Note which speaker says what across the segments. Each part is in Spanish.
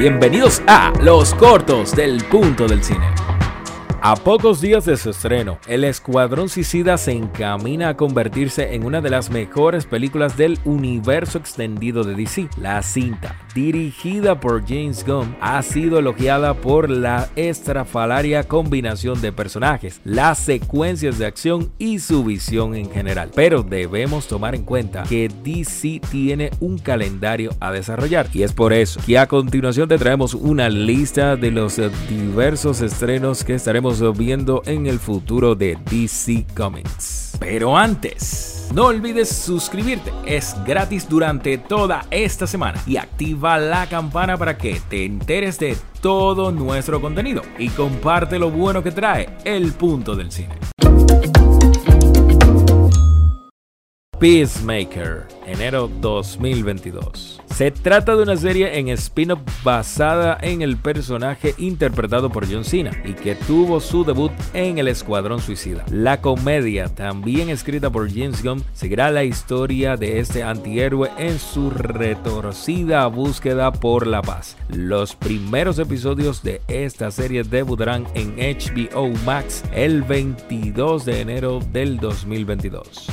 Speaker 1: Bienvenidos a Los Cortos del Punto del Cine. A pocos días de su estreno, El Escuadrón Suicida se encamina a convertirse en una de las mejores películas del universo extendido de DC. La cinta, dirigida por James Gunn, ha sido elogiada por la estrafalaria combinación de personajes, las secuencias de acción y su visión en general. Pero debemos tomar en cuenta que DC tiene un calendario a desarrollar y es por eso que a continuación te traemos una lista de los diversos estrenos que estaremos viendo en el futuro de DC Comics. Pero antes, no olvides suscribirte, es gratis durante toda esta semana. Y activa la campana para que te enteres de todo nuestro contenido. Y comparte lo bueno que trae el punto del cine. Peacemaker, enero 2022. Se trata de una serie en spin-off basada en el personaje interpretado por John Cena y que tuvo su debut en El Escuadrón Suicida. La comedia, también escrita por James Gunn, seguirá la historia de este antihéroe en su retorcida búsqueda por la paz. Los primeros episodios de esta serie debutarán en HBO Max el 22 de enero del 2022.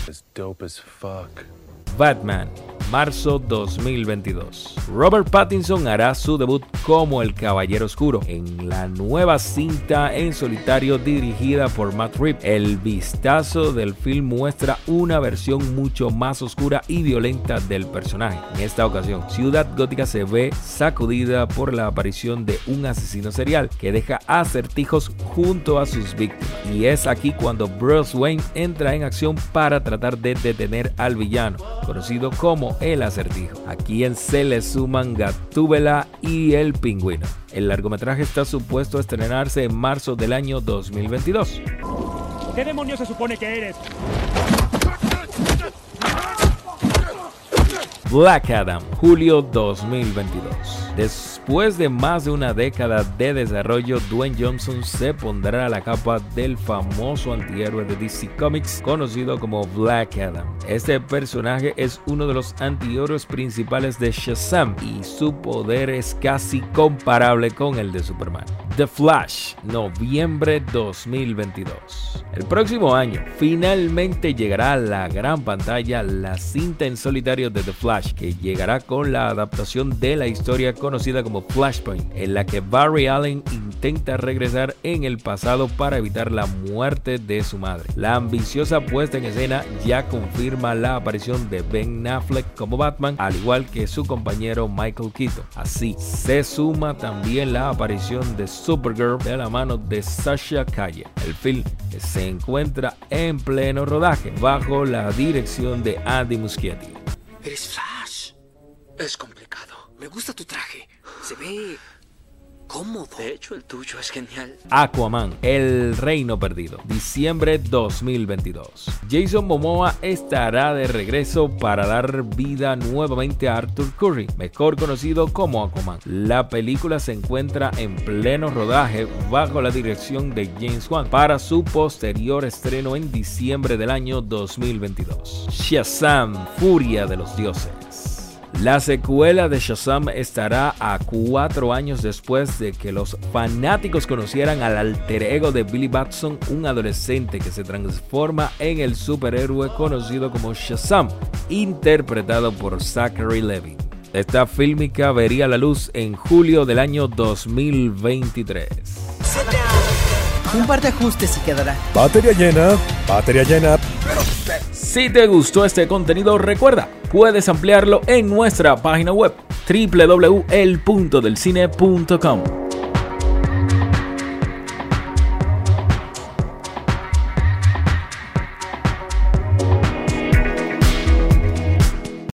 Speaker 1: Batman marzo 2022. Robert Pattinson hará su debut como el Caballero Oscuro en la nueva cinta en solitario dirigida por Matt Reeves. El vistazo del film muestra una versión mucho más oscura y violenta del personaje. En esta ocasión, Ciudad Gótica se ve sacudida por la aparición de un asesino serial que deja acertijos junto a sus víctimas. Y es aquí cuando Bruce Wayne entra en acción para tratar de detener al villano, conocido como el acertijo, a quien se le suman Gatúbela y el pingüino. El largometraje está supuesto a estrenarse en marzo del año 2022.
Speaker 2: ¿Qué demonios se supone que eres?
Speaker 1: Black Adam, julio 2022. Después de más de una década de desarrollo, Dwayne Johnson se pondrá a la capa del famoso antihéroe de DC Comics conocido como Black Adam. Este personaje es uno de los antihéroes principales de Shazam y su poder es casi comparable con el de Superman. The Flash, noviembre 2022. El próximo año finalmente llegará a la gran pantalla la cinta en solitario de The Flash, que llegará con la adaptación de la historia conocida como Flashpoint, en la que Barry Allen intenta regresar en el pasado para evitar la muerte de su madre. La ambiciosa puesta en escena ya confirma la aparición de Ben Affleck como Batman, al igual que su compañero Michael Keaton. Así, se suma también la aparición de Supergirl de la mano de Sasha Calle. El film se encuentra en pleno rodaje bajo la dirección de Andy Muschietti.
Speaker 3: Eres Flash. Es complicado. Me gusta tu traje. Se ve De hecho, el tuyo es genial.
Speaker 1: Aquaman, El Reino Perdido, diciembre 2022. Jason Momoa estará de regreso para dar vida nuevamente a Arthur Curry, mejor conocido como Aquaman. La película se encuentra en pleno rodaje bajo la dirección de James Wan para su posterior estreno en diciembre del año 2022. Shazam, Furia de los Dioses. La secuela de Shazam estará a cuatro años después de que los fanáticos conocieran al alter ego de Billy Batson, un adolescente que se transforma en el superhéroe conocido como Shazam, interpretado por Zachary Levy. Esta fílmica vería la luz en julio del año 2023.
Speaker 4: Un par de ajustes y quedará.
Speaker 5: Batería llena, batería llena.
Speaker 1: Si te gustó este contenido, recuerda, puedes ampliarlo en nuestra página web www.elpuntodelcine.com.